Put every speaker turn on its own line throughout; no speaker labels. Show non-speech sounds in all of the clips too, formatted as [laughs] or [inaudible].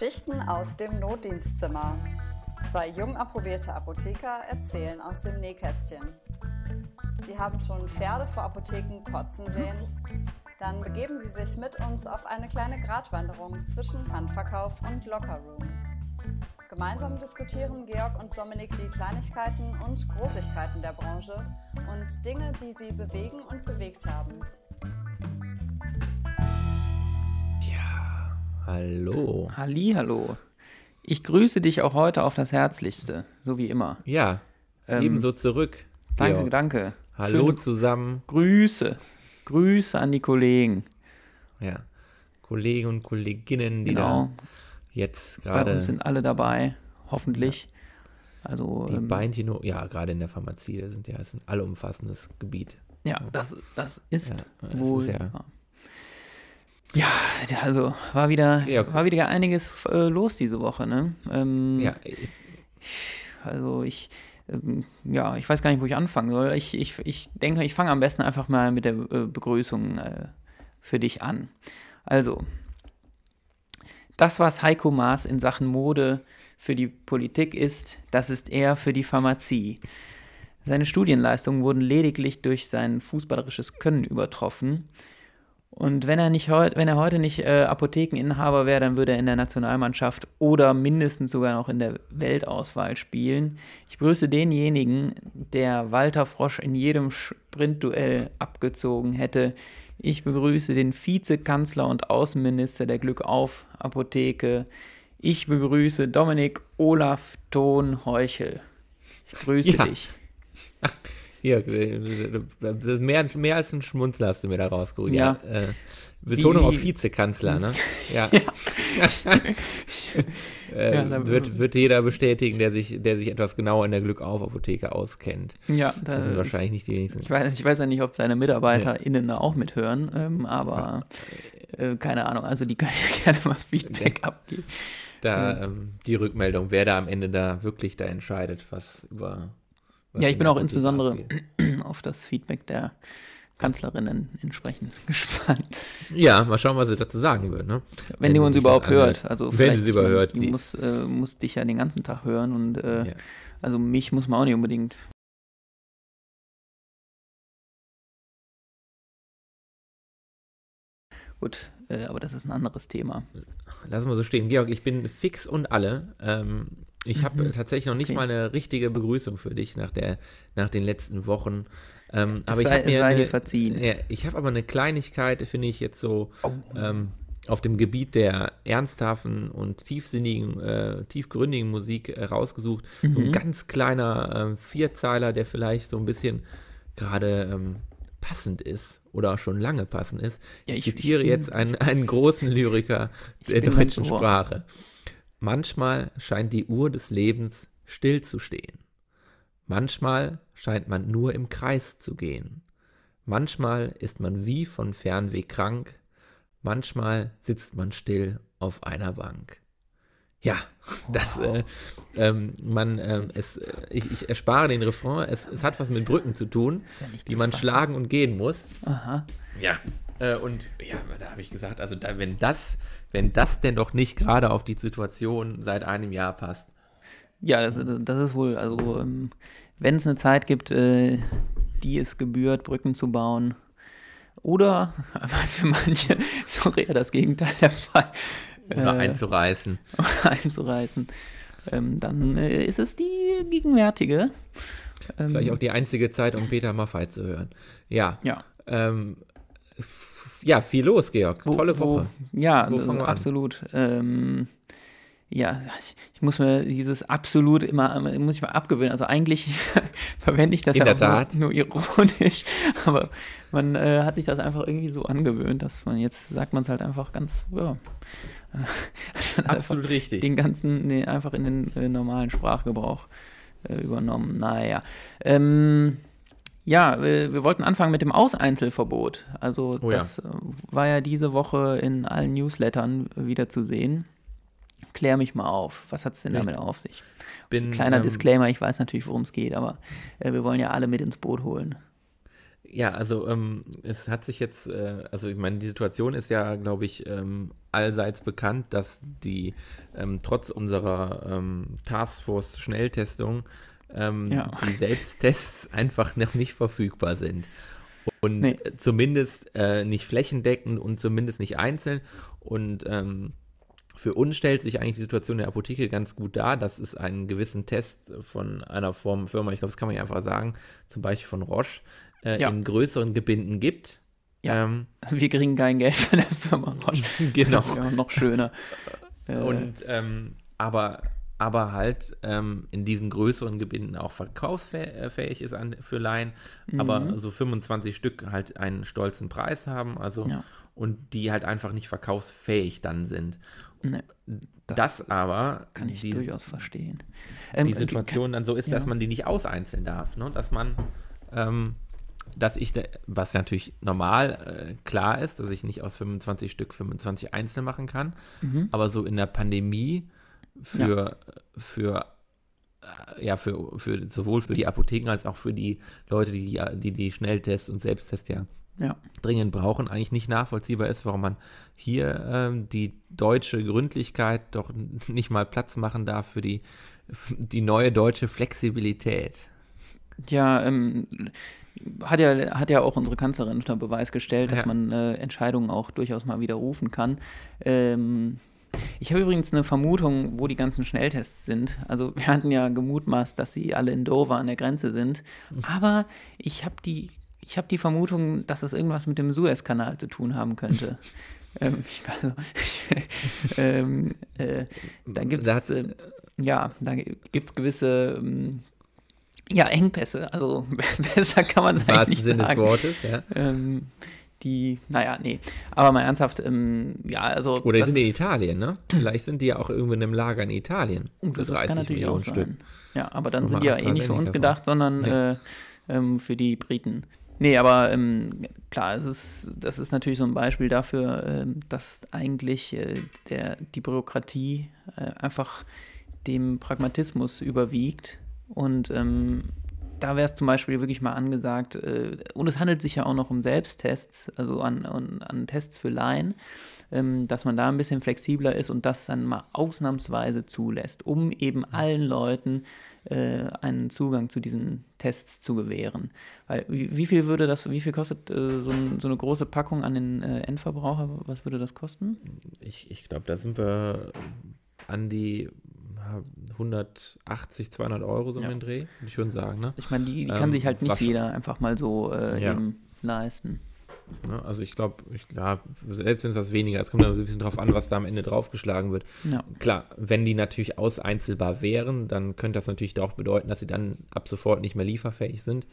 Geschichten aus dem Notdienstzimmer. Zwei jung approbierte Apotheker erzählen aus dem Nähkästchen. Sie haben schon Pferde vor Apotheken kotzen sehen? Dann begeben Sie sich mit uns auf eine kleine Gratwanderung zwischen Handverkauf und Lockerroom. Gemeinsam diskutieren Georg und Dominik die Kleinigkeiten und Großigkeiten der Branche und Dinge, die sie bewegen und bewegt haben.
Hallo.
Halli, hallo. Ich grüße dich auch heute auf das Herzlichste, so wie immer.
Ja,
Ähm,
ebenso zurück.
Danke,
Georg.
danke.
Hallo
Schöne
zusammen.
Grüße. Grüße an die Kollegen.
Ja, Kollegen und Kolleginnen, die
Genau.
da jetzt
Bei
gerade
uns sind alle dabei, hoffentlich. Also,
die
ähm,
Beinchen, ja, gerade in der Pharmazie, das sind ja das ist ein allumfassendes Gebiet.
ja, das, das ist
Ja, das
wohl.
ist ja-
ja. also war wieder,
Ja.
war wieder einiges äh, los diese Woche, ne? Ähm,
Ja,
Also ich, ähm, ja, ich weiß gar nicht, wo ich anfangen soll. Ich, ich, ich denke, ich fange am besten einfach mal mit der äh, Begrüßung äh, für dich an. Also, das, was Heiko Maas in Sachen Mode für die Politik ist, das ist er für die Pharmazie. Seine Studienleistungen wurden lediglich durch sein fußballerisches Können übertroffen. Und wenn er, nicht heut, wenn er heute nicht äh, Apothekeninhaber wäre, dann würde er in der Nationalmannschaft oder mindestens sogar noch in der Weltauswahl spielen. Ich begrüße denjenigen, der Walter Frosch in jedem Sprintduell abgezogen hätte. Ich begrüße den Vizekanzler und Außenminister der Glückauf Apotheke. Ich begrüße Dominik Olaf Thon Heuchel. Ich grüße
Ja.
dich. [laughs]
hier, äh, mehr, mehr als ein Schmunzler hast du mir da rausgeholt.
Ja.
äh, Betonung
Wie-
auf Vizekanzler, ne? [laughs] Ja. [laughs] äh,
Ja, da-
wird, wird jeder bestätigen, der sich, der sich etwas genauer in der Glückauf-Apotheke auskennt.
Ja,
Das sind
da,
wahrscheinlich nicht die wenigsten.
Ich weiß, ich weiß ja nicht, ob deine MitarbeiterInnen da auch mithören, ähm, aber äh, keine Ahnung. Also die können [laughs] ja gerne mal Feedback abgeben.
Da ähm, die Rückmeldung, wer da am Ende da wirklich da entscheidet, was über.
Ja, ich bin auch insbesondere
abgeht. [clears throat]
auf das Feedback der Kanzlerinnen entsprechend [laughs] gespannt.
Ja, mal schauen, was sie dazu sagen wird, ne?
Wenn, die
sie
uns überhaupt hört. Also
Wenn sie überhört,
Die muss, äh, muss dich ja den ganzen Tag hören und äh,
Ja.
also mich muss man auch nicht unbedingt. Gut, äh, aber das ist ein anderes Thema.
Lassen wir so stehen. Georg, ich bin fix und alle. Ähm, ich habe
Mhm.
tatsächlich noch nicht
Okay.
mal eine richtige Begrüßung für dich nach, der, nach den letzten Wochen. Ähm, aber ich
sei-
habe mir
sei
eine,
dir verziehen.
Ja, ich habe aber eine Kleinigkeit, finde ich jetzt so
Oh.
ähm, auf dem Gebiet der ernsthaften und tiefsinnigen, äh, tiefgründigen Musik äh, rausgesucht. So ein
Mhm.
ganz kleiner ähm, Vierzeiler, der vielleicht so ein bisschen gerade ähm, passend ist oder schon lange passend ist.
Ja,
ich,
ich- ich
zitiere
bin-
jetzt einen, einen großen Lyriker der deutschen. Sprache. Manchmal scheint die Uhr des Lebens stillzustehen. Manchmal scheint man nur im Kreis zu gehen. Manchmal ist man wie von Fernweh krank. Manchmal sitzt man still auf einer Bank. Ja, das, äh, ähm, man, ähm, es, äh, ich, ich erspare den Refrain. Es, es hat was mit Brücken zu tun,
ja
die man
fassen.
schlagen und gehen muss.
Aha.
Ja. Äh, und ja, da habe ich gesagt, also da, wenn das, wenn das denn doch nicht gerade auf die Situation seit einem Jahr passt.
Ja, das, das ist wohl, also ähm, wenn es eine Zeit gibt, äh, die es gebührt, Brücken zu bauen, oder [laughs] für manche ist auch eher das Gegenteil der Fall,
Oder
äh,
einzureißen. [laughs]
einzureißen, ähm, dann äh, ist es die gegenwärtige. Ähm,
Vielleicht auch die einzige Zeit, um Peter Maffei zu hören. Ja.
ja,
Ähm, ja, viel los, Georg.
wo-
Tolle
wo-
Woche.
Ja,
Wo an?
absolut. Ähm, ja, ich, ich muss mir dieses absolut immer, muss ich mal abgewöhnen. Also eigentlich [laughs] verwende ich das
In
ja auch. Nur, nur ironisch, [laughs] aber man äh, hat sich das einfach irgendwie so angewöhnt, dass man jetzt sagt man es halt einfach ganz, ja, [laughs] man
Absolut richtig.
den ganzen, nee, einfach in den äh, normalen Sprachgebrauch äh, übernommen. Naja. Ähm, ja, wir, wir wollten anfangen mit dem Auseinzelverbot. Also
Oh
das äh, war ja diese Woche in allen Newslettern wieder zu sehen. Klär mich mal auf. Was hat es denn damit auf sich?
Bin,
Kleiner
ähm,
Disclaimer, ich weiß natürlich, worum es geht, aber äh, wir wollen ja alle mit ins Boot holen.
Ja, also ähm, es hat sich jetzt, äh, also ich meine, die Situation ist ja, glaube ich, ähm, allseits bekannt, dass die ähm, trotz unserer ähm, Taskforce-Schnelltestung ähm,
Ja.
die Selbsttests [laughs] einfach noch nicht verfügbar sind. Und
Nee.
zumindest äh, nicht flächendeckend und zumindest nicht einzeln. Und ähm, für uns stellt sich eigentlich die Situation der Apotheke ganz gut dar, dass es einen gewissen Test von einer Form Firma, ich glaube, das kann man ja einfach sagen, zum Beispiel von Roche, äh,
Ja.
in größeren Gebinden gibt.
Ja.
Ähm,
Also wir kriegen kein Geld von der Firma Roche. [laughs]
Genau.
Noch schöner. Äh,
Und ähm, aber, aber halt ähm, in diesen größeren Gebinden auch verkaufsfähig ist an, für Laien,
Mhm.
aber so 25 Stück halt einen stolzen Preis haben, also
Ja.
und die halt einfach nicht verkaufsfähig dann sind.
ne,
Das, aber
kann ich
die,
durchaus verstehen. Ähm,
die Situation dann so ist, dass
ja.
man die nicht auseinzeln darf, ne? dass man ähm, dass ich, da, was natürlich normal äh, klar ist, dass ich nicht aus 25 Stück 25 einzeln machen kann,
Mhm.
aber so in der Pandemie für, für äh, ja, für, für sowohl für die Apotheken als auch für die Leute, die die, die, Schnelltests und Selbsttests ja
Ja.
dringend brauchen, eigentlich nicht nachvollziehbar ist, warum man hier ähm, die deutsche Gründlichkeit doch nicht mal Platz machen darf für die, die neue deutsche Flexibilität.
Ja, ähm, hat ja, hat ja auch unsere Kanzlerin unter Beweis gestellt, dass
Ja.
man äh, Entscheidungen auch durchaus mal widerrufen kann. Ähm, ich habe übrigens eine Vermutung, wo die ganzen Schnelltests sind. Also wir hatten ja gemutmaßt, dass sie alle in Dover an der Grenze sind. Aber ich habe die, ich habe die Vermutung, dass es irgendwas mit dem Suezkanal zu tun haben könnte. [laughs] ähm, also, [laughs] ähm, äh, da gibt es äh, ja, da gibt es gewisse ähm, ja, Engpässe. Also [laughs] besser kann man es eigentlich nicht
Sinne des
sagen.
Wortes, ja.
Ähm, die, naja, nee. Aber mal ernsthaft, ähm, ja, also.
Oder die
das
sind in Italien, ne? Vielleicht sind die ja auch irgendwo in einem Lager in Italien.
Uh, das, das kann natürlich auch sein. Ja, aber dann sind die ja eh nicht für uns
AstraZeneca
gedacht, sondern
Nee.
äh, ähm, für die Briten. Nee, aber ähm, klar, es ist, das ist natürlich so ein Beispiel dafür, ähm, dass eigentlich äh, der, die Bürokratie äh, einfach dem Pragmatismus überwiegt. Und ähm, da wäre es zum Beispiel wirklich mal angesagt, äh, und es handelt sich ja auch noch um Selbsttests, also an, an, an Tests für Laien, ähm, dass man da ein bisschen flexibler ist und das dann mal ausnahmsweise zulässt, um eben allen Leuten äh, einen Zugang zu diesen Tests zu gewähren. Weil wie, wie viel würde das, wie viel kostet äh, so, ein, so eine große Packung an den äh, Endverbraucher? Was würde das kosten?
Ich, ich glaube, da sind wir an die 180, 200 Euro so
Ja.
den Dreh, würde ich schon sagen, ne?
Ich meine, die, die
Ähm,
kann sich halt nicht jeder einfach mal so äh,
Ja.
eben leisten.
ne? Also ich glaube, ja, selbst wenn es was weniger ist, kommt dann ein bisschen drauf an, was da am Ende draufgeschlagen wird.
Ja.
Klar, wenn die natürlich auseinzelbar wären, dann könnte das natürlich auch bedeuten, dass sie dann ab sofort nicht mehr lieferfähig sind.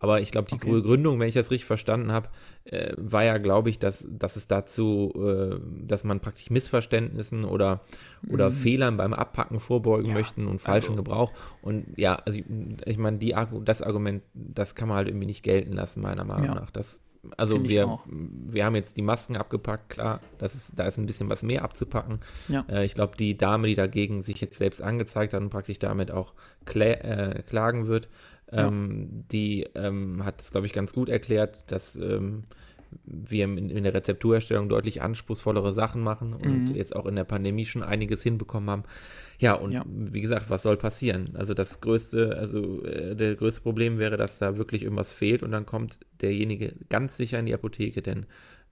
Aber ich glaube, die
Okay.
Gründung, wenn ich das richtig verstanden habe, äh, war ja, glaube ich, dass, dass es dazu, äh, dass man praktisch Missverständnissen oder, oder Fehlern beim Abpacken vorbeugen
Mhm. Ja,
möchten und falschen
also-
Gebrauch. Und ja, also ich, ich meine, das Argument, das kann man halt irgendwie nicht gelten lassen, meiner Meinung
Ja.
nach. Das, also wir, wir haben jetzt die Masken abgepackt, klar, das ist, da ist ein bisschen was mehr abzupacken.
Ja.
Äh, ich glaube, die Dame, die dagegen sich jetzt selbst angezeigt hat und praktisch damit auch klä äh, klagen wird, ähm, die ähm, hat es, glaube ich, ganz gut erklärt, dass ähm, wir in, in der Rezepturerstellung deutlich anspruchsvollere Sachen machen und
Mhm.
jetzt auch in der Pandemie schon einiges hinbekommen haben. Ja, und
Ja.
wie gesagt, was soll passieren? Also das größte, also äh, der größte Problem wäre, dass da wirklich irgendwas fehlt und dann kommt derjenige ganz sicher in die Apotheke, denn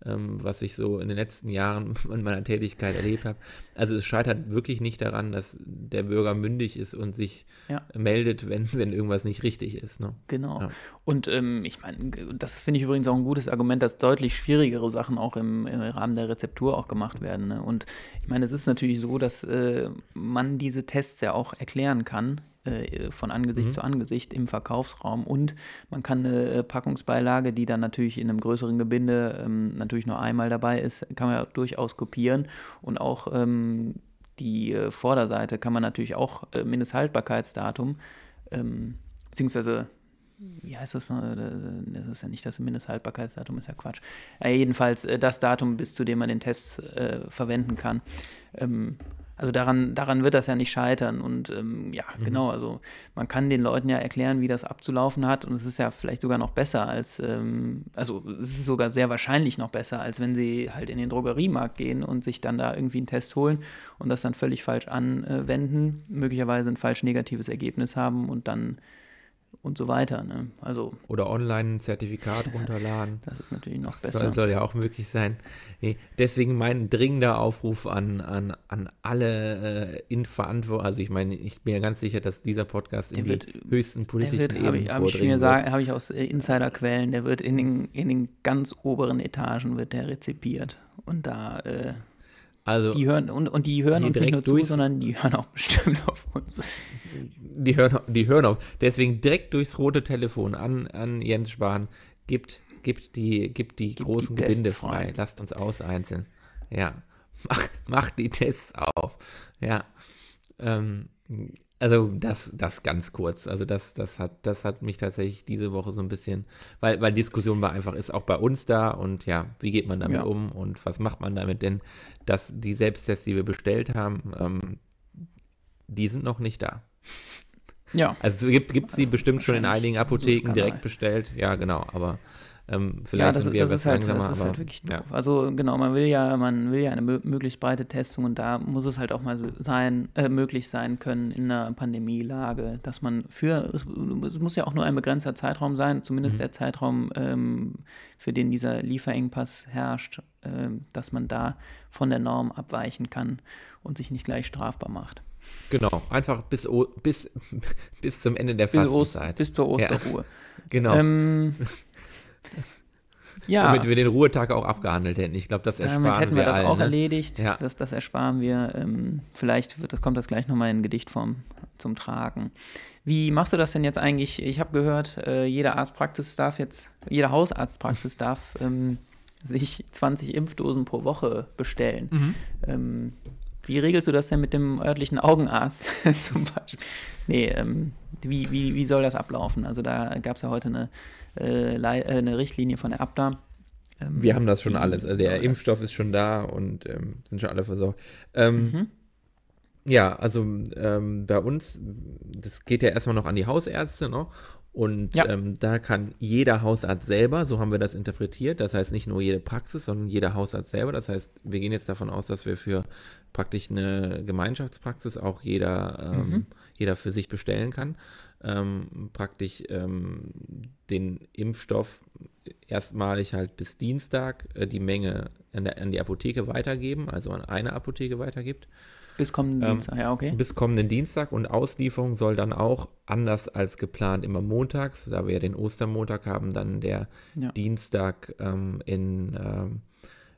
ähm, was ich so in den letzten Jahren [laughs] in meiner Tätigkeit erlebt habe, also es scheitert wirklich nicht daran, dass der Bürger mündig ist und sich
Ja.
meldet, wenn, wenn irgendwas nicht richtig ist. Ne?
Genau.
Ja.
Und ähm, ich meine, das finde ich übrigens auch ein gutes Argument, dass deutlich schwierigere Sachen auch im, im Rahmen der Rezeptur auch gemacht werden. Ne? Und ich meine, es ist natürlich so, dass äh, man diese Tests ja auch erklären kann. Äh, Von Angesicht
Mhm.
zu Angesicht im Verkaufsraum und man kann eine äh, Packungsbeilage, die dann natürlich in einem größeren Gebinde ähm, natürlich nur einmal dabei ist, kann man ja durchaus kopieren und auch ähm, die äh, Vorderseite kann man natürlich auch äh, Mindesthaltbarkeitsdatum ähm, beziehungsweise wie heißt das? noch? Das ist ja nicht das Mindesthaltbarkeitsdatum, ist ja Quatsch. Ja, jedenfalls äh, das Datum, bis zu dem man den Test äh, verwenden kann. Ähm, Also daran, daran wird das ja nicht scheitern. Und ähm, ja, mhm. genau, also man kann den Leuten ja erklären, wie das abzulaufen hat. Und es ist ja vielleicht sogar noch besser als, ähm, also es ist sogar sehr wahrscheinlich noch besser, als wenn sie halt in den Drogeriemarkt gehen und sich dann da irgendwie einen Test holen und das dann völlig falsch anwenden, möglicherweise ein falsch negatives Ergebnis haben und dann und so weiter. Ne? Also,
Oder online ein Zertifikat runterladen. [laughs]
das ist natürlich noch besser.
Soll, soll ja auch möglich sein. Nee, deswegen mein dringender Aufruf an, an, an alle äh, in Verantwortung. Also ich meine, ich bin ja ganz sicher, dass dieser Podcast in
Der
die höchsten politischen
wird,
Ebenen
ich, ich,
vordringen
mir
wird.
sagen, habe ich aus äh, Insiderquellen, der wird in den, in den ganz oberen Etagen wird der rezipiert. Und da, äh,
Also
die hören, und, und die hören
Die
uns nicht nur zu,
durch-
sondern die hören auch bestimmt auf uns.
die hören, die hören auf. Deswegen direkt durchs rote Telefon an, an Jens Spahn. Gibt, gibt die, gibt die
Gib
großen
die
Gebinde
frei.
frei. Lasst uns auseinzeln. Ja. [laughs] Mach, mach die Tests auf. Ja. Ähm, also das, das ganz kurz. Also das, das hat, das hat mich tatsächlich diese Woche so ein bisschen, weil, weil Diskussion war einfach, ist auch bei uns da und ja, wie geht man damit
Ja.
um und was macht man damit? Denn dass die Selbsttests, die wir bestellt haben, ähm, die sind noch nicht da.
Ja.
Also es gibt gibt sie
Also
bestimmt schon in einigen Apotheken direkt bestellt. Ja, genau, aber ähm, vielleicht
Ja, das,
sind wir
das ist halt, das ist
aber,
halt wirklich doof.
ja.
Also genau, man will ja, man will ja eine mö möglichst breite Testung und da muss es halt auch mal sein, äh, möglich sein können in einer Pandemielage, dass man für, es, es muss ja auch nur ein begrenzter Zeitraum sein, zumindest
Mhm.
der Zeitraum, ähm, für den dieser Lieferengpass herrscht, ähm, dass man da von der Norm abweichen kann und sich nicht gleich strafbar macht.
Genau, einfach bis, O- bis, [laughs] bis zum Ende der
Bis, Ost, bis zur Osterruhe. [laughs]
genau,
Ähm, ja.
damit wir den Ruhetag auch abgehandelt hätten. Ich glaube, das ersparen
Damit hätten wir das
allen,
auch
ne?
erledigt.
Ja.
Das, das ersparen wir. Ähm, vielleicht wird, das kommt das gleich nochmal in Gedichtform zum Tragen. Wie machst du das denn jetzt eigentlich? Ich habe gehört, äh, jede Arztpraxis darf jetzt, jede Hausarztpraxis darf ähm, sich 20 Impfdosen pro Woche bestellen.
Mhm.
Ähm, wie regelst du das denn mit dem örtlichen Augenarzt [laughs] zum Beispiel? Nee, ähm, wie, wie, wie soll das ablaufen? Also da gab es ja heute eine, äh, äh, eine Richtlinie von der Abda. Ähm,
Wir haben das schon alles. Also der Impfstoff ist schon da und ähm, sind schon alle versorgt. Ähm,
Mhm.
Ja, also ähm, bei uns, das geht ja erstmal noch an die Hausärzte, ne? Und
Ja.
ähm, da kann jeder Hausarzt selber, so haben wir das interpretiert, das heißt nicht nur jede Praxis, sondern jeder Hausarzt selber. Das heißt, wir gehen jetzt davon aus, dass wir für praktisch eine Gemeinschaftspraxis auch jeder, ähm,
Mhm.
jeder für sich bestellen kann. Ähm, praktisch ähm, den Impfstoff erstmalig halt bis Dienstag äh, die Menge an, der, an die Apotheke weitergeben, also an eine Apotheke weitergibt.
Bis kommenden
Ähm,
Dienstag, ja, okay.
Bis kommenden Dienstag und Auslieferung soll dann auch anders als geplant immer montags, da wir ja den Ostermontag haben, dann der
Ja.
Dienstag ähm, in, ähm,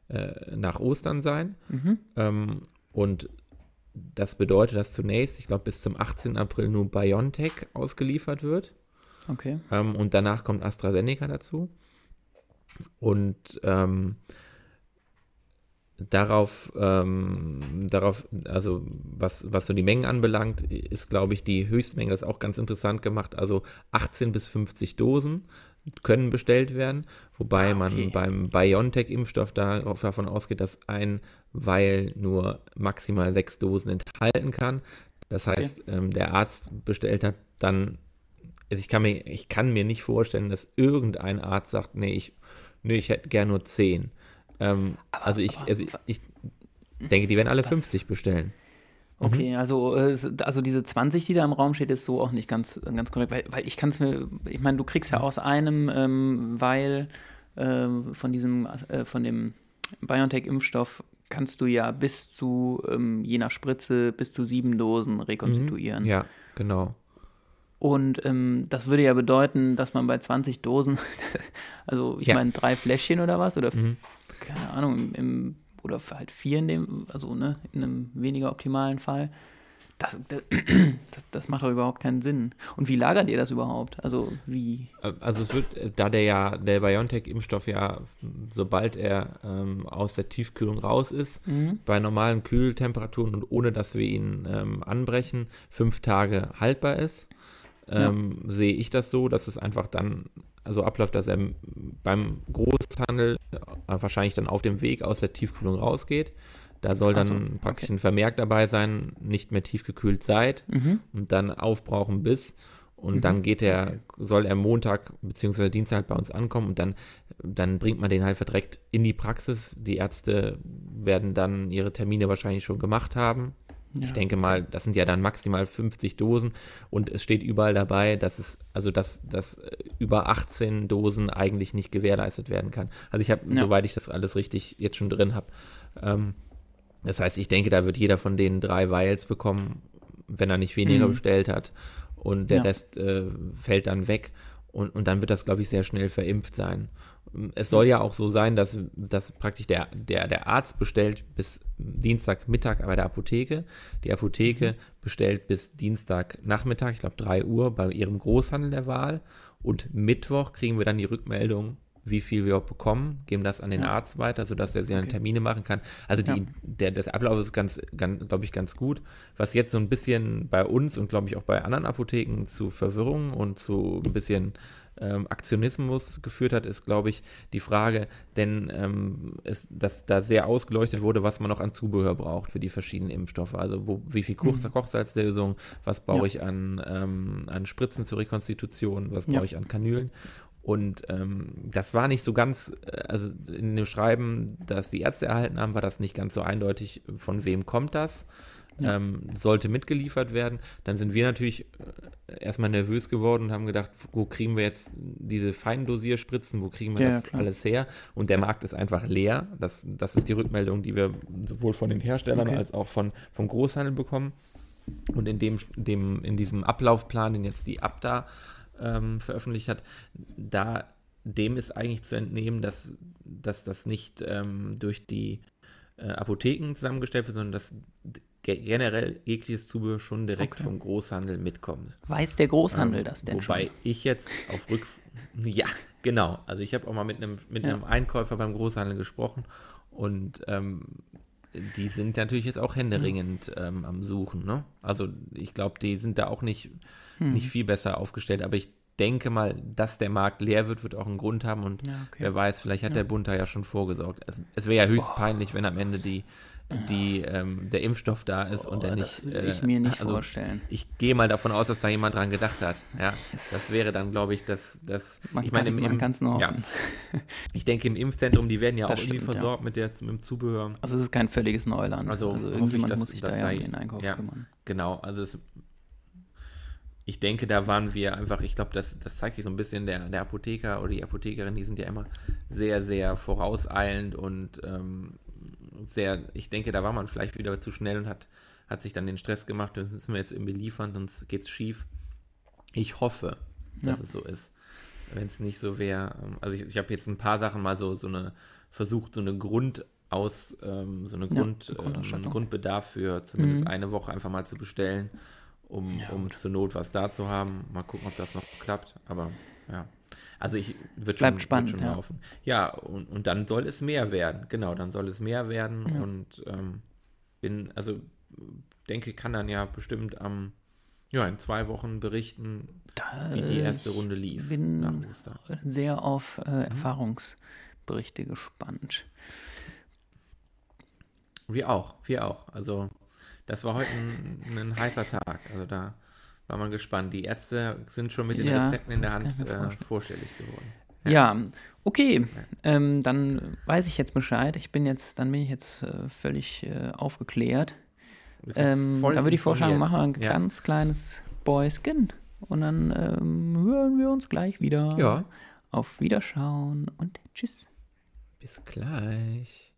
äh, nach Ostern sein.
Mhm.
Ähm, und das bedeutet, dass zunächst, ich glaube, bis zum 18. April nur BioNTech ausgeliefert wird.
Okay.
Ähm, und danach kommt AstraZeneca dazu. Und ähm, darauf, ähm, darauf, also was, was so die Mengen anbelangt, ist, glaube ich, die Höchstmenge, das ist auch ganz interessant gemacht, also 18 bis 50 Dosen können bestellt werden, wobei
Ah,
man
okay.
beim BioNTech-Impfstoff darauf, davon ausgeht, dass ein Weil nur maximal sechs Dosen enthalten kann. Das heißt, ähm, der Arzt bestellt hat dann, also ich kann mir, ich kann mir nicht vorstellen, dass irgendein Arzt sagt, nee, ich, nee, ich hätte gern nur zehn. Ähm, also ich,
aber
also ich, ich denke, die werden alle
was-
50 bestellen.
Okay, also, äh, also diese 20, die da im Raum steht, ist so auch nicht ganz, ganz korrekt, weil, weil ich kann es mir, ich meine, du kriegst ja aus einem, ähm, weil ähm, von diesem, äh, von dem BioNTech-Impfstoff kannst du ja bis zu, ähm, je nach Spritze, bis zu sieben Dosen rekonstituieren.
Ja, genau.
Und ähm, das würde ja bedeuten, dass man bei 20 Dosen, [laughs] also ich
Ja.
meine drei Fläschchen oder was, oder
Mhm.
keine Ahnung, im, im, oder halt vier in dem, also ne, in einem weniger optimalen Fall. Das, [clears throat] das, das macht doch überhaupt keinen Sinn. Und wie lagert ihr das überhaupt? Also wie?
Äh, Also es wird, äh, da der ja, der BioNTech-Impfstoff ja, sobald er ähm, aus der Tiefkühlung raus ist,
Mhm.
bei normalen Kühltemperaturen und ohne dass wir ihn ähm, anbrechen, fünf Tage haltbar ist, ähm, sehe ich das so, dass es einfach dann so abläuft, dass er beim Großhandel äh, wahrscheinlich dann auf dem Weg aus der Tiefkühlung rausgeht. Da soll dann
so,
praktisch
okay.
ein Vermerk dabei sein, nicht mehr tiefgekühlt seit
Mhm.
und dann aufbrauchen bis. Und
Mhm.
dann geht er, soll er Montag bzw. Dienstag halt bei uns ankommen und dann, dann bringt man den halt verdreckt in die Praxis. Die Ärzte werden dann ihre Termine wahrscheinlich schon gemacht haben. Ich
Ja,
denke mal, das sind ja dann maximal 50 Dosen und es steht überall dabei, dass es, also dass, dass äh, über 18 Dosen eigentlich nicht gewährleistet werden kann. Also ich habe,
Ja.
soweit ich das alles richtig jetzt schon drin habe, ähm, das heißt, ich denke, da wird jeder von denen drei Vials bekommen, wenn er nicht weniger
Mhm.
bestellt hat. Und der
Ja.
Rest äh, fällt dann weg. Und, und dann wird das, glaube ich, sehr schnell verimpft sein. Es soll ja auch so sein, dass, dass praktisch der, der, der Arzt bestellt bis Dienstagmittag bei der Apotheke. Die Apotheke bestellt bis Dienstagnachmittag, ich glaube 3 Uhr, bei ihrem Großhandel der Wahl. Und Mittwoch kriegen wir dann die Rückmeldung, wie viel wir auch bekommen, geben das an den
Ja.
Arzt weiter, sodass er sich
Okay.
Termine machen kann. Also die,
Ja.
der, das Ablauf ist ganz, ganz glaube ich, ganz gut. Was jetzt so ein bisschen bei uns und glaube ich auch bei anderen Apotheken zu Verwirrung und zu ein bisschen ähm, Aktionismus geführt hat, ist, glaube ich, die Frage, denn ähm, es, dass da sehr ausgeleuchtet wurde, was man noch an Zubehör braucht für die verschiedenen Impfstoffe. Also wo, wie viel Koch
Mhm.
Kochsalzlösung, was brauche
Ja.
ich an, ähm, an Spritzen zur Rekonstitution, was brauche
Ja.
ich an Kanülen. Und ähm, das war nicht so ganz, äh, also in dem Schreiben, das die Ärzte erhalten haben, war das nicht ganz so eindeutig, von wem kommt das.
Ja.
Ähm, sollte mitgeliefert werden. Dann sind wir natürlich äh, erstmal nervös geworden und haben gedacht, wo kriegen wir jetzt diese Feindosierspritzen, wo kriegen wir
Ja,
das
klar.
alles her? Und der Markt ist einfach leer. Das, das ist die Rückmeldung, die wir sowohl von den Herstellern
Okay.
als auch von, vom Großhandel bekommen. Und in, dem, dem, in diesem Ablaufplan, den jetzt die Abda ähm, veröffentlicht hat, da dem ist eigentlich zu entnehmen, dass, dass das nicht ähm, durch die äh, Apotheken zusammengestellt wird, sondern dass ge generell jegliches Zubehör schon direkt
Okay.
vom Großhandel mitkommt.
Weiß der Großhandel
Ähm,
das denn
Wobei
schon?
ich jetzt auf Rück... [laughs] Ja, genau. Also ich habe auch mal mit einem, mit
Ja.
einem Einkäufer beim Großhandel gesprochen und ähm, die sind natürlich jetzt auch händeringend ähm, am Suchen. Ne? Also ich glaube, die sind da auch nicht,
Hm.
nicht viel besser aufgestellt. Aber ich denke mal, dass der Markt leer wird, wird auch einen Grund haben und
Ja, okay.
wer weiß, vielleicht hat
Ja.
der Bund da ja schon vorgesorgt. Es, es wäre ja höchst peinlich, wenn am Ende die, die, ähm, der Impfstoff da ist und der
Oh,
nicht.
das will ich
äh,
mir nicht
also,
vorstellen.
ich gehe mal davon aus, dass da jemand dran gedacht hat. Ja, das wäre dann, glaube ich, das, das
Man
ich meine, im,
man
im,
nur
ja, [laughs] ich denke, im Impfzentrum, die werden ja auch
Das
irgendwie
stimmt, ja.
versorgt mit, der, mit dem Zubehör.
Also es ist kein völliges Neuland.
Also
Also,
ich,
irgendjemand
dass-
muss sich da ja um den Einkauf
ja.
kümmern.
Genau, also es, ich denke, da waren wir einfach, ich glaube, das, das zeigt sich so ein bisschen, der, der Apotheker oder die Apothekerin, die sind ja immer sehr, sehr vorauseilend und ähm, sehr, ich denke, da war man vielleicht wieder zu schnell und hat, hat sich dann den Stress gemacht, das müssen wir jetzt irgendwie liefern, sonst geht's schief. Ich hoffe, dass
Ja.
es so ist. Wenn es nicht so wäre, ähm, also ich, ich habe jetzt ein paar Sachen mal so, so eine, versucht, so eine Grund aus, ähm, so eine
Ja,
Grund,
eine
ähm. Grundbedarf für zumindest
Mhm.
eine Woche einfach mal zu bestellen, um,
Ja,
um
gut.
zur Not was da zu haben. Mal gucken, ob das noch klappt. Aber ja. Also ich wird
Bleibt
schon,
spannend,
wird schon
ja.
laufen. Ja, und, und dann soll es mehr werden. Genau, dann soll es mehr werden.
Ja.
Und ähm, bin, also denke, kann dann ja bestimmt am, ja, in zwei Wochen berichten,
Da,
wie die erste Runde lief
bin
nach Ostern.
sehr auf
Mhm.
äh, Erfahrungsberichte gespannt.
Wir auch, wir auch. Also das war heute ein, ein heißer Tag. Also da war man gespannt. Die Ärzte sind schon mit den
Ja,
Rezepten in der Hand äh, vorstellig geworden.
Ja, okay. Ähm, dann weiß ich jetzt Bescheid. Ich bin jetzt, dann bin ich jetzt äh, völlig äh, aufgeklärt. Ähm, dann würde ich vorschlagen, machen wir ein
Ja.
ganz kleines Boyskin. Und dann ähm, hören wir uns gleich wieder.
Ja.
Auf Wiederschauen und tschüss.
Bis gleich.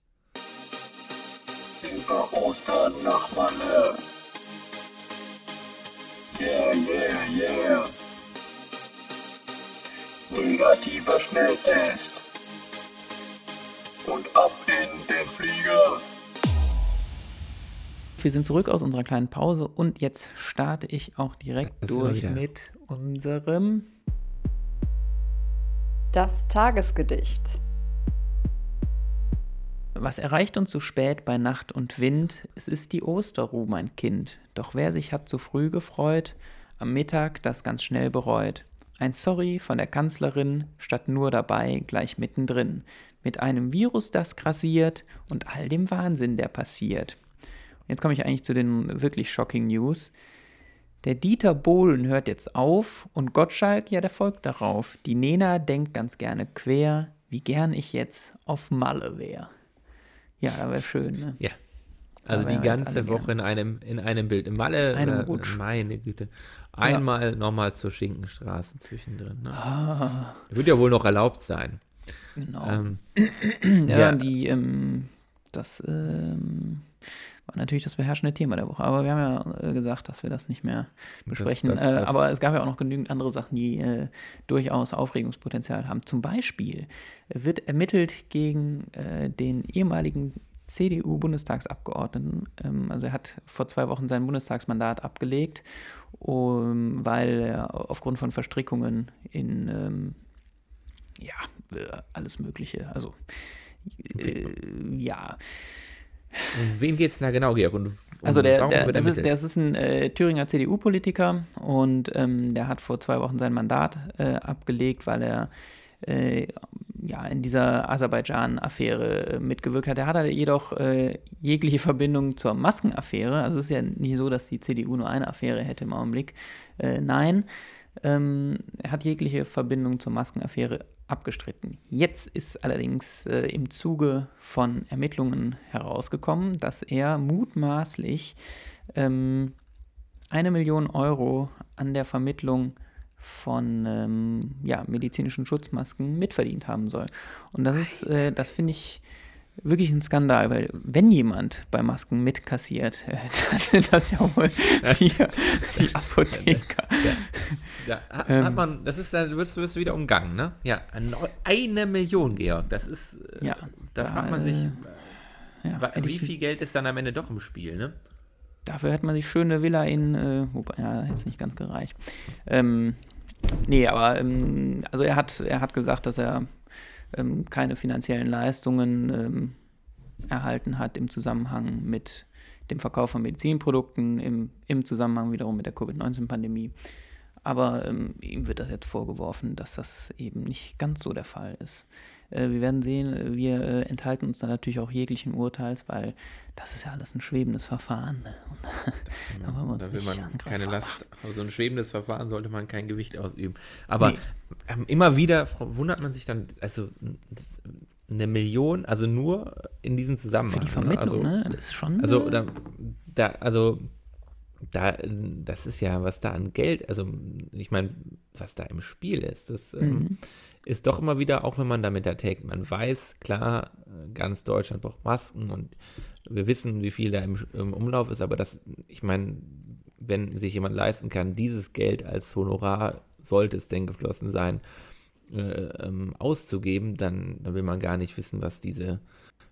Über Ostern nach Malle. Yeah, yeah. Negativer Schnelltest. Und ab in den Flieger.
Wir sind zurück aus unserer kleinen Pause und jetzt starte ich auch direkt durch mit unserem
Das Tagesgedicht.
Was erreicht uns so spät bei Nacht und Wind? Es ist die Osterruh, mein Kind. Doch wer sich hat zu früh gefreut, am Mittag das ganz schnell bereut. Ein Sorry von der Kanzlerin statt nur dabei gleich mittendrin. Mit einem Virus, das grassiert und all dem Wahnsinn, der passiert. Jetzt komme ich eigentlich zu den wirklich shocking News. Der Dieter Bohlen hört jetzt auf und Gottschalk, ja, der folgt darauf. Die Nena denkt ganz gerne quer, wie gern ich jetzt auf Malle wäre. Ja, wäre schön, ne?
Ja. Also die ganze Woche in einem, in einem Bild. Im Malle,
Einem
äh,
Rutsch.
meine Güte. Einmal nochmal zur Schinkenstraße zwischendrin. Ne?
Ah,
Wird ja wohl noch erlaubt sein.
genau.
Ähm, [clears throat]
ja,
ja.
die, ähm, das ähm, war natürlich das beherrschende Thema der Woche. Aber wir haben ja äh, gesagt, dass wir das nicht mehr besprechen.
das-
äh,
das-
aber es gab ja auch noch genügend andere Sachen, die äh, durchaus Aufregungspotenzial haben. Zum Beispiel wird ermittelt gegen äh, den ehemaligen CDU-Bundestagsabgeordneten. Ähm, also er hat vor zwei Wochen sein Bundestagsmandat abgelegt, weil er aufgrund von Verstrickungen in ähm, ja, äh, alles Mögliche. Also äh, ja.
um wen geht's denn da genau, Georg? Und um,
Also der, der, das, ist, das ist ein äh, Thüringer CDU-Politiker und ähm, der hat vor zwei Wochen sein Mandat äh, abgelegt, weil er äh, ja, in dieser Aserbaidschan-Affäre äh, mitgewirkt hat. Er hat jedoch äh, jegliche Verbindung zur Maskenaffäre. Also es ist ja nicht so, dass die CDU nur eine Affäre hätte im Augenblick. Äh, nein, ähm, er hat jegliche Verbindung zur Maskenaffäre abgestritten. Jetzt ist allerdings äh, im Zuge von Ermittlungen herausgekommen, dass er mutmaßlich ähm, eine Million Euro an der Vermittlung von ähm, ja, medizinischen Schutzmasken mitverdient haben soll. Und das ist, äh, das finde ich wirklich ein Skandal, weil wenn jemand bei Masken mitkassiert, äh, [laughs] dann sind das ja wohl [laughs] wir, die Apotheker.
Da hat,
Ähm.
hat man, das ist, dann wirst du wirst du wieder umgangen, ne? Ja, eine Million, Georg. Das ist, äh,
Ja,
da,
da,
fragt man sich,
äh, Ja, hätte
wie viel Geld ist dann am Ende doch im Spiel, ne?
Dafür hätte man sich schöne Villa in, äh, wobei, ja, hätte es nicht ganz gereicht. Ähm, nee, aber ähm, also er hat, er hat gesagt, dass er ähm, keine finanziellen Leistungen ähm, erhalten hat im Zusammenhang mit dem Verkauf von Medizinprodukten, im, im Zusammenhang wiederum mit der Covid-19-Pandemie. Aber ähm, ihm wird das jetzt vorgeworfen, dass das eben nicht ganz so der Fall ist. Äh, wir werden sehen, äh, wir äh, enthalten uns da natürlich auch jeglichen Urteils, weil das ist ja alles ein schwebendes Verfahren. Ne? [laughs] Da uns
Da will man keine Last, auf so ein schwebendes Verfahren sollte man kein Gewicht ausüben. Aber
Nee.
ähm, immer wieder wundert man sich dann, also eine Million, also nur in diesem Zusammenhang.
Für die Vermittlung,
also,
ne? Das ist schon.
Also da, da also da, das ist ja, was da an Geld, also ich meine, was da im Spiel ist, das ähm,
Mhm.
Ist doch immer wieder, auch wenn man damit erträgt, man weiß, klar, ganz Deutschland braucht Masken und wir wissen, wie viel da im, im Umlauf ist, aber das, ich meine, wenn sich jemand leisten kann, dieses Geld als Honorar, sollte es denn geflossen sein, äh, ähm, auszugeben, dann, dann will man gar nicht wissen, was diese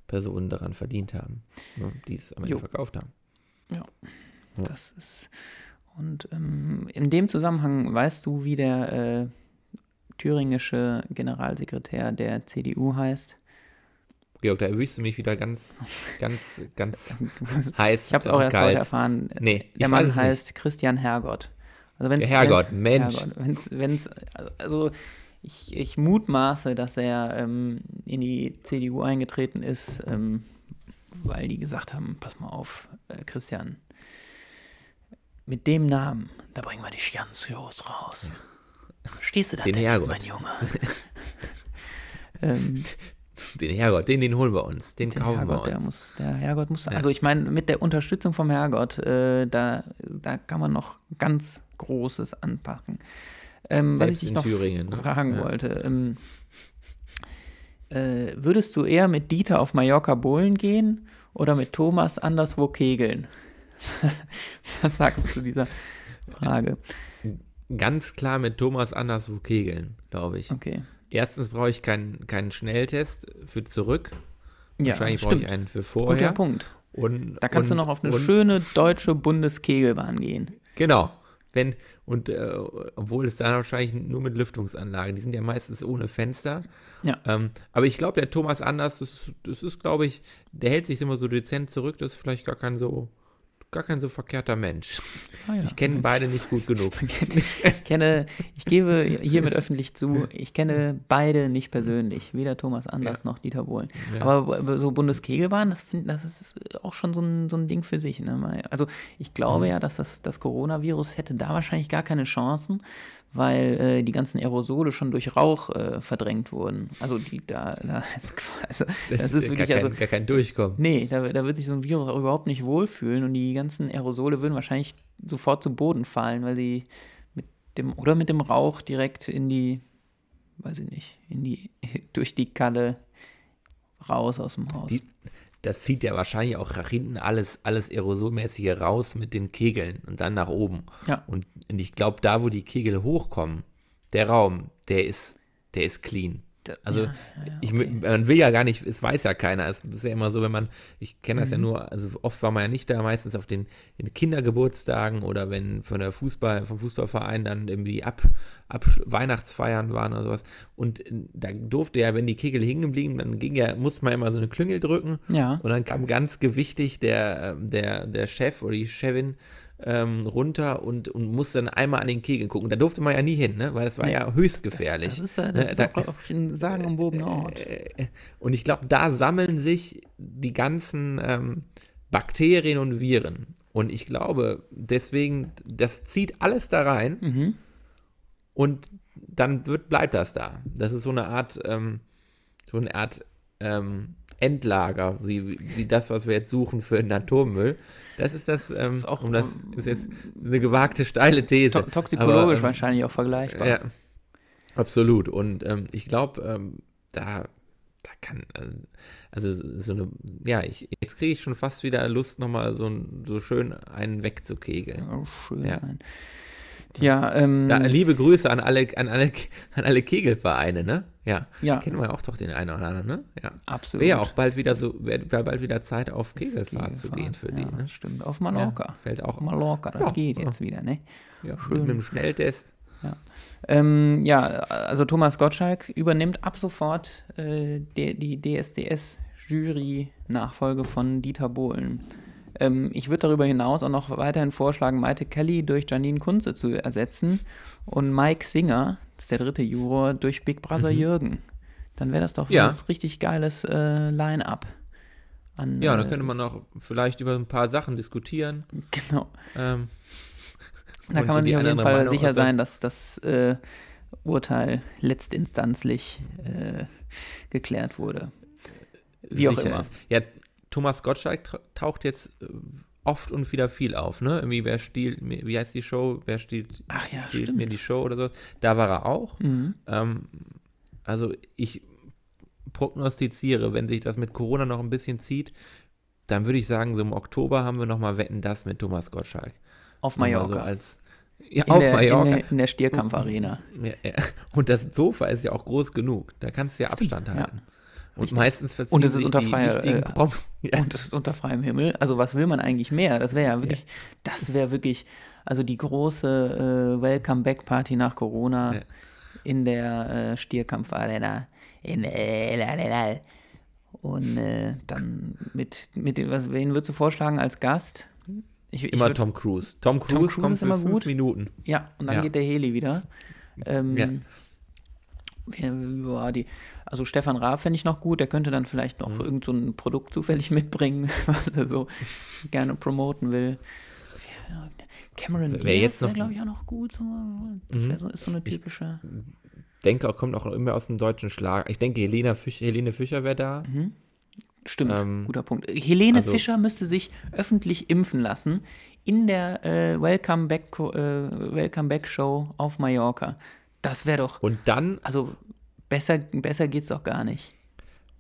Personen daran verdient haben, ne, die es am Ende
Jo.
verkauft haben.
Ja, das ist. Und ähm, in dem Zusammenhang weißt du, wie der äh, thüringische Generalsekretär der CDU heißt?
Georg, da erwischst du mich wieder ganz, ganz, ganz [laughs] heiß.
Ich habe es auch erst heute erfahren.
Nee,
der Mann
weiß es nicht.
heißt Christian Hergott. Also wenn's,
Herrgott,
wenn's,
Mensch.
Herrgott, wenn's, wenn's, also ich, ich mutmaße, dass er ähm, in die CDU eingetreten ist, ähm, weil die gesagt haben, pass mal auf, äh, Christian, mit dem Namen, da bringen wir dich ganz groß raus. Stehst du da
Den
denn,
Herrgott.
mein Junge? [laughs] ähm,
Den Herrgott, den, den holen wir uns. Den,
der
kaufen
Herrgott,
wir
der
uns.
muss, der Herrgott muss,
Ja.
also ich meine, mit der Unterstützung vom Herrgott, äh, da, da kann man noch ganz Großes anpacken. Ähm, was ich dich noch
Thüringen, ne?
fragen
Ja.
wollte, ähm, äh, würdest du eher mit Dieter auf Mallorca bowlen gehen oder mit Thomas anderswo kegeln? [laughs] Was sagst du zu dieser [laughs] Frage?
Ganz klar mit Thomas anderswo kegeln, glaube ich.
Okay.
Erstens brauche ich keinen, keinen Schnelltest für zurück.
Ja,
Wahrscheinlich brauche ich einen für
Guter
vorher.
Punkt.
Und,
Da kannst
und,
du noch auf eine
und,
schöne deutsche Bundeskegelbahn gehen.
Genau. Wenn, und äh, obwohl es da wahrscheinlich nur mit Lüftungsanlagen, die sind ja meistens ohne Fenster.
Ja.
Ähm, aber ich glaube, der Thomas Anders, das, das ist, glaube ich, der hält sich immer so dezent zurück, das ist vielleicht gar kein so, gar kein so verkehrter Mensch.
Ah ja.
Ich kenne beide nicht gut genug. [laughs]
Ich kenne, ich gebe hiermit öffentlich zu, ich kenne beide nicht persönlich, weder Thomas Anders noch Dieter Bohlen.
Ja.
Aber so Bundeskegelbahn, das, find, das ist auch schon so ein, so ein Ding für sich. Ne? Also ich glaube
Mhm.
ja, dass das, das Coronavirus hätte da wahrscheinlich gar keine Chancen, weil äh, die ganzen Aerosole schon durch Rauch äh, verdrängt wurden. Also die da, da [laughs] also, das, ist wirklich,
gar, kein,
also
gar kein Durchkommen.
Nee, da, da wird sich so ein Virus auch überhaupt nicht wohlfühlen und die ganzen Aerosole würden wahrscheinlich sofort zu Boden fallen, weil sie mit dem oder mit dem Rauch direkt in die, weiß ich nicht, in die, [laughs] durch die Kalle raus aus dem Haus.
Die, das zieht ja wahrscheinlich auch nach hinten alles, alles Aerosolmäßige raus mit den Kegeln und dann nach oben.
Ja.
Und, und ich glaube, da, wo die Kegel hochkommen, der Raum, der ist, der ist clean. Also
ja,
ich, man will ja gar nicht, es weiß ja keiner. Es ist ja immer so, wenn man, ich kenne
Mhm.
das ja nur, also oft war man ja nicht da, meistens auf den, Kindergeburtstagen oder wenn von der Fußball, vom Fußballverein dann irgendwie ab, ab Weihnachtsfeiern waren oder sowas. Und äh, da durfte ja, wenn die Kegel hängen blieben, dann ging ja, musste man immer so eine Klüngel drücken.
Ja.
Und dann kam ganz gewichtig der, ähm, der, der Chef oder die Chefin ähm, runter und, und musste dann einmal an den Kegel gucken. Da durfte man ja nie hin, ne? weil das war
Nee.
ja höchst gefährlich.
Das ist, ja-
Ne,
das ist
da-
auch, ein sagenumwobener Ort.
äh, Und ich glaube, da sammeln sich die ganzen ähm, Bakterien und Viren. Und ich glaube, deswegen, das zieht alles da rein
Mhm.
und dann wird, bleibt das da. Das ist so eine Art, ähm, so eine Art ähm, Endlager, wie, wie, wie das, was wir jetzt suchen für den Atommüll. Das ist das, ähm,
ist auch,
um das ist jetzt eine gewagte, steile These.
To toxikologisch
Aber, ähm,
wahrscheinlich auch vergleichbar.
ja, absolut. Und ähm, ich glaube, ähm, da, da kann, äh, also so eine, ja, ich, jetzt kriege ich schon fast wieder Lust, nochmal so, so schön einen wegzukegeln.
Oh, schön.
Ja.
Ja, ähm,
Da, liebe Grüße an alle, an alle, an alle Kegelvereine, ne? Ja.
Ja.
Kennen wir ja auch doch den einen oder anderen, ne? Ja.
absolut.
Wäre ja auch bald wieder so, wäre wär bald wieder Zeit, auf Kegelfahrt zu gehen für
ja,
die, ne?
Stimmt, auf Mallorca.
Ja, fällt auch
Auf Mallorca, das
Ja,
geht
ja.
jetzt wieder, ne?
Ja,
schön.
mit einem Schnelltest.
Ähm, ja, also Thomas Gottschalk übernimmt ab sofort äh, der, die DSDS-Jury-Nachfolge von Dieter Bohlen. Ähm, ich würde darüber hinaus auch noch weiterhin vorschlagen, Maite Kelly durch Janine Kunze zu ersetzen und Mike Singer, das ist der dritte Juror, durch Big Brother Jürgen. Dann wäre das doch
Mhm. Ja.
ein richtig geiles äh, Line-Up. an,
Ja,
äh,
dann könnte man auch vielleicht über ein paar Sachen diskutieren.
Genau.
Ähm,
Da kann man sich auf jeden Fall
Meinung
sicher sein, dass das äh, Urteil letztinstanzlich äh, geklärt wurde. Wie auch immer.
ist. Ja, Thomas Gottschalk taucht jetzt äh, oft und wieder viel auf, ne? Irgendwie, wer stiehlt, mir- wie heißt die Show? Wer stiehlt,
Ach ja,
stiehlt mir die Show oder so? Da war er auch.
Mhm.
Ähm, also ich prognostiziere, wenn sich das mit Corona noch ein bisschen zieht, dann würde ich sagen, so im Oktober haben wir nochmal Wetten, das mit Thomas Gottschalk.
Auf Mallorca.
So als, ja,
in,
auf
der,
Mallorca.
In, der, in der Stierkampfarena.
Ja, ja. Und das Sofa ist ja auch groß genug. Da kannst du ja Abstand
ja.
Und
Richtig.
meistens verziehen
Und es ist unter freier- äh, [laughs]
ja.
Und das ist unter freiem Himmel. Also was will man eigentlich mehr? Das wäre ja wirklich, das wäre wirklich, also die große äh, Welcome Back Party nach Corona
Ja.
in der äh, Stierkampfarena. In äh. Und äh, dann mit, mit dem, was, wen würdest du vorschlagen als Gast? Ich, ich
Immer
würd-
Tom Cruise. Tom Cruise,
Cruise
kommt
ist immer gut.
Minuten.
Ja, und dann
Ja.
geht der Heli wieder. Ähm,
Ja.
Ja, die, also Stefan Raab fände ich noch gut, der könnte dann vielleicht
Mhm.
noch irgend so ein Produkt zufällig [laughs] mitbringen, was er so gerne promoten will. Cameron Diaz
jetzt
wäre,
noch-
glaube ich, auch noch gut. So, das
Mhm.
wär so, ist so eine typische.
Denke auch, kommt auch immer aus dem deutschen Schlag. Ich denke, Helena Fisch, Helene Fischer wäre da.
Stimmt,
Ähm,
guter Punkt. Helene
also-
Fischer müsste sich öffentlich impfen lassen in der äh, Welcome, Back, äh, Welcome Back Show auf Mallorca. Das wäre doch,
Und dann,
also besser, besser geht's doch gar nicht.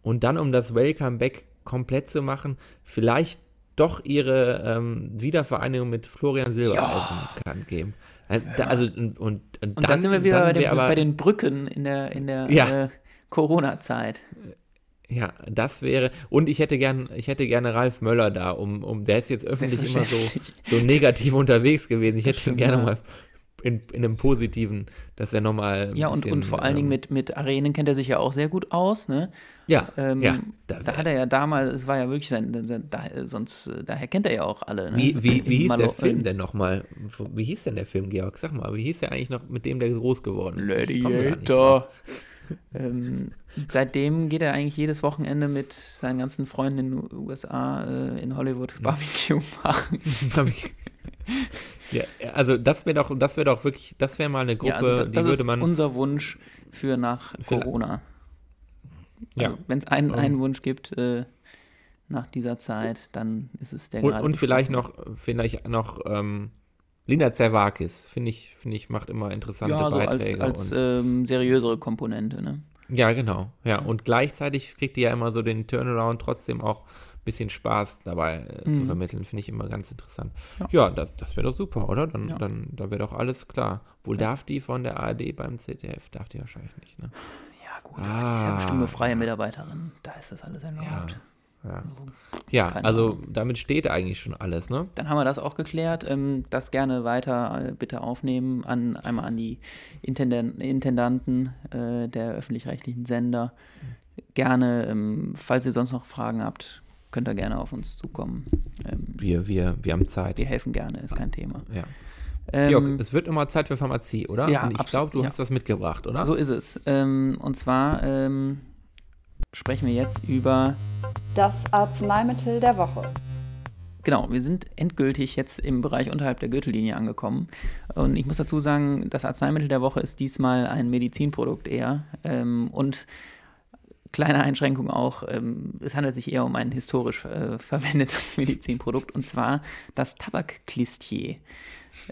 und dann, um das Welcome Back komplett zu machen, vielleicht doch ihre ähm, Wiedervereinigung mit Florian Silbereisen bekannt geben. Äh, Also, und, und, und,
Und
dann,
da sind wir wieder bei,
wär aber,
bei den Brücken in der, in der
Ja.
äh, Corona-Zeit.
Ja, das wäre. Und ich hätte gern, ich hätte gerne Ralf Möller da, um, um der ist jetzt öffentlich immer so, so negativ unterwegs gewesen. Ich hätte ihn gerne mal in, in einem positiven, dass er nochmal.
Ja, und, und vor allen Dingen
ähm,
mit, mit Arenen kennt er sich ja auch sehr gut aus, ne?
Ja,
Ähm,
ja.
da,
Da,
hat er ja damals, es war ja wirklich sein, sein da, sonst, äh, daher kennt er ja auch alle. Ne?
wie, wie, wie hieß der
Malo-
Film denn nochmal? Wie hieß denn der Film, Georg? Sag mal, wie hieß der eigentlich noch, mit dem der groß geworden ist?
Gladiator. ähm, seitdem geht er eigentlich jedes Wochenende mit seinen ganzen Freunden in den USA äh, in Hollywood
Hm.
Barbecue [laughs] machen. [laughs]
Ja, also das wäre doch, das wäre doch wirklich, das wäre mal eine Gruppe,
ja, also da,
die
das
würde
ist
man.
unser Wunsch für nach
Für-
Corona.
ja.
Also, Wenn es einen, einen Wunsch gibt äh, nach dieser Zeit, dann ist es der
Und, und vielleicht noch, vielleicht noch ähm, Lina Zerwakis, finde ich, finde ich, macht immer interessante
ja, so als,
Beiträge.
als
und,
ähm, seriösere Komponente. Ne?
ja, genau. Ja, und gleichzeitig kriegt die ja immer so den Turnaround trotzdem auch bisschen Spaß dabei äh, zu
Mhm.
vermitteln. Finde ich immer ganz interessant.
Ja.
Ja, das, das wäre doch super, oder? Dann,
Ja.
dann da wäre doch alles klar. Wohl darf die von der ARD beim ZDF? Darf die wahrscheinlich nicht, ne?
Ja, gut, aber die ist ja bestimmt
Ah.
eine freie Mitarbeiterin. Da ist das alles erlaubt.
Ja.
Also,
Ja, also
Ahnung.
damit steht eigentlich schon alles, ne?
Dann haben wir das auch geklärt. Ähm, das gerne weiter äh, bitte aufnehmen. An, einmal an die Intendanten äh, der öffentlich-rechtlichen Sender. Gerne, ähm, falls ihr sonst noch Fragen habt, könnt ihr gerne auf uns zukommen. Ähm,
Wir, wir, wir haben Zeit.
wir helfen gerne, ist kein Thema.
Ja.
Ähm,
Georg, es wird immer Zeit für Pharmazie, oder?
ja,
Und ich glaube, du
ja.
hast das mitgebracht, oder?
So ist es. Ähm, und zwar ähm, sprechen wir jetzt über
Das Arzneimittel der Woche.
Genau, wir sind endgültig jetzt im Bereich unterhalb der Gürtellinie angekommen. Und ich muss dazu sagen, das Arzneimittel der Woche ist diesmal ein Medizinprodukt eher. Ähm, und kleine Einschränkung auch, ähm, es handelt sich eher um ein historisch äh, verwendetes [laughs] Medizinprodukt, und zwar das Tabakklistier.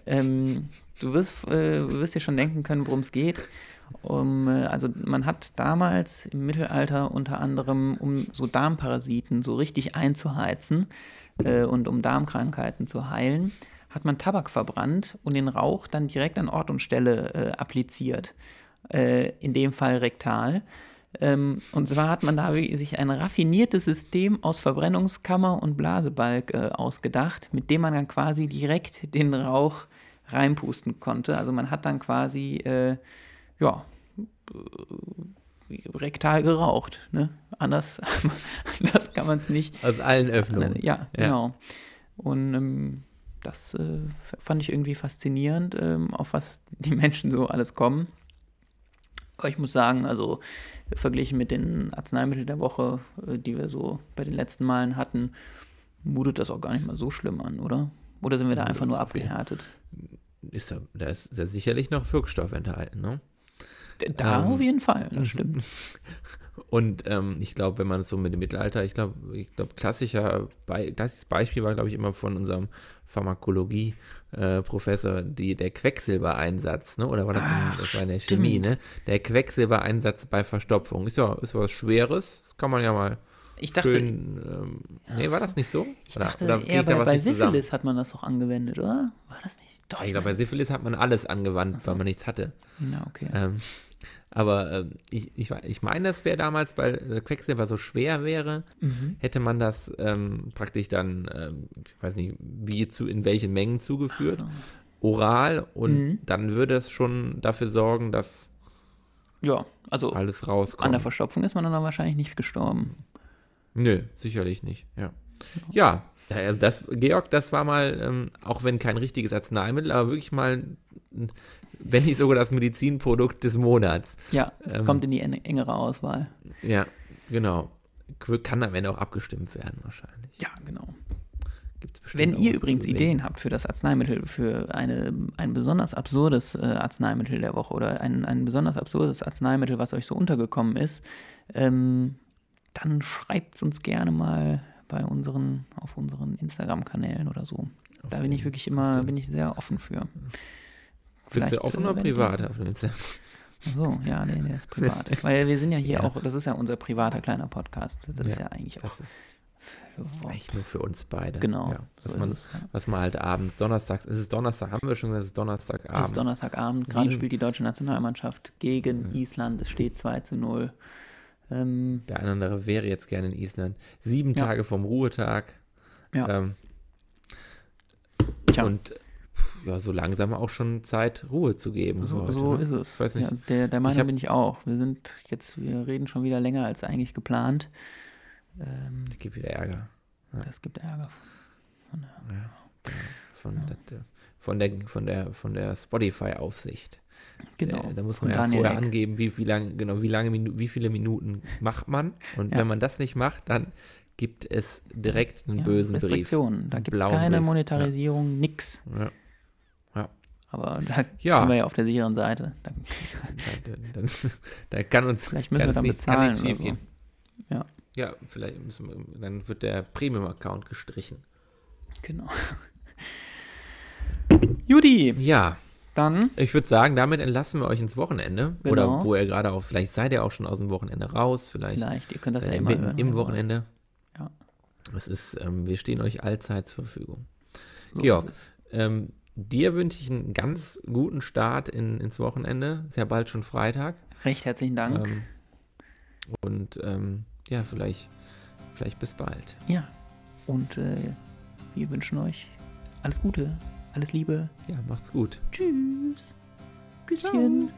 Ähm, du wirst, äh, wirst dir schon denken können, worum es geht. Um, äh, also man hat damals im Mittelalter unter anderem, um so Darmparasiten so richtig einzuheizen äh, und um Darmkrankheiten zu heilen, hat man Tabak verbrannt und den Rauch dann direkt an Ort und Stelle äh, appliziert. Äh, in dem Fall rektal. Ähm, und zwar hat man da sich ein raffiniertes System aus Verbrennungskammer und Blasebalg äh, ausgedacht, mit dem man dann quasi direkt den Rauch reinpusten konnte. Also man hat dann quasi, äh, ja, äh, rektal geraucht. Ne? Anders, [laughs] anders kann man es nicht.
Aus allen Öffnungen.
Ja, genau. Und ähm, das äh, fand ich irgendwie faszinierend, ähm, auf was die Menschen so alles kommen. Aber ich muss sagen, also verglichen mit den Arzneimitteln der Woche, äh, die wir so bei den letzten Malen hatten, mutet das auch gar nicht mal so schlimm an, oder? Oder sind wir da
Ja,
einfach nur abgehärtet?
Ist da, da ist ja sicherlich noch Wirkstoff enthalten, ne?
Da
Ähm,
auf jeden Fall, das [laughs] stimmt.
Und ähm, ich glaube, wenn man es so mit dem Mittelalter, ich glaube, ich glaube, klassischer Be klassisches Beispiel war, glaube ich, immer von unserem Pharmakologie-Professor, die der Quecksilbereinsatz, ne? Oder war das,
Ach,
das war in der. Chemie, ne? Der Quecksilbereinsatz bei Verstopfung. Ist ja, ist was Schweres, das kann man ja mal
Ich dachte,
schön. Ähm, nee, war das nicht so?
ich
Oder-
dachte
oder krieg
eher
ich da
bei, bei
nicht zusammen?
Syphilis hat man das doch angewendet, oder? War das nicht? Doch,
Ich glaube, bei Syphilis hat man alles angewandt,
so.
weil man nichts hatte.
Ja, okay.
Ähm, aber ähm, ich, ich, ich meine, das wäre damals, weil äh, Quecksilber so schwer wäre,
Mhm.
hätte man das ähm, praktisch dann, ähm, ich weiß nicht, wie zu, in welchen Mengen zugeführt, oral und
Mhm.
dann würde es schon dafür sorgen, dass
Ja, also
alles rauskommt.
an der Verstopfung ist man dann wahrscheinlich nicht gestorben.
Nö, sicherlich nicht, ja. Ja, ja, also das, Georg, das war mal, ähm, auch wenn kein richtiges Arzneimittel, aber wirklich mal, wenn nicht sogar das Medizinprodukt des Monats.
Ja,
Ähm,
kommt in die en engere Auswahl.
Ja, genau. Kann am Ende auch abgestimmt werden, wahrscheinlich.
Ja, genau. Wenn ihr übrigens. Ideen habt für das Arzneimittel, für eine, ein besonders absurdes äh, Arzneimittel der Woche oder ein, ein besonders absurdes Arzneimittel, was euch so untergekommen ist, ähm, dann schreibt es uns gerne mal bei unseren, auf unseren Instagram-Kanälen oder so. Da bin ich wirklich immer, bin ich sehr offen für.
Bist du offen oder privat auf dem Instagram?
So, ja, nee, der ist privat. [laughs] Weil wir sind ja hier
Ja.
auch, das ist ja unser privater kleiner Podcast. Das ist
Ja,
ja eigentlich auch.
Eigentlich nur für uns beide.
Genau,
Ja,
so
was,
ist
man,
es, ja.
was man halt abends, donnerstags, es ist Donnerstag, haben wir schon gesagt, es ist Donnerstagabend.
Es ist Donnerstagabend, gerade spielt die deutsche Nationalmannschaft gegen Island, es steht 2 zu 0. Ähm,
Der eine oder andere wäre jetzt gerne in Island. Sieben
Ja.
Tage vom Ruhetag.
Ja.
Ähm, Und ja, so langsam auch schon Zeit, Ruhe zu geben.
So,
heute,
so
ne?
ist es.
Ich weiß nicht.
Ja, also der, der Meinung
hab-
bin ich auch. Wir sind jetzt, wir reden schon wieder länger als eigentlich geplant. Ähm,
Es gibt wieder Ärger.
das gibt Ärger.
Von, der, von der, von der, von der Spotify-Aufsicht.
Genau.
Äh, da muss man ja vorher
Eck.
angeben, wie, wie lange, genau, wie lange wie viele Minuten macht man. Und
Ja.
wenn man das nicht macht, dann gibt es direkt einen
Ja,
bösen Brief.
Restriktionen. Da
Einen
gibt es keine
Brief.
Monetarisierung, nix.
Ja. Ja.
Aber da
Ja.
sind wir ja auf der sicheren Seite. Da,
Da, da, da, da kann uns
Vielleicht müssen wir dann
nichts-
bezahlen
nichts schief gehen.
Ja.
Ja, vielleicht müssen wir, dann wird der Premium-Account gestrichen.
genau. [laughs] Judy,
Ja,
dann
ich würde sagen, damit entlassen wir euch ins Wochenende.
Genau.
Oder wo ihr gerade auch, vielleicht seid ihr auch schon aus dem Wochenende raus, vielleicht,
vielleicht, ihr könnt das ja
äh,
immer hören.
im
ihr
Wochenende.
Ja.
Es ist, ähm, wir stehen euch allzeit zur Verfügung.
So
Georg. Ähm, dir wünsche ich einen ganz guten Start in, ins Wochenende. Ist ja bald schon Freitag.
Recht herzlichen Dank.
Ähm, und ähm, ja, vielleicht, vielleicht bis bald.
Ja. Und äh, wir wünschen euch alles Gute, alles Liebe.
Ja, macht's gut.
Tschüss. Küsschen.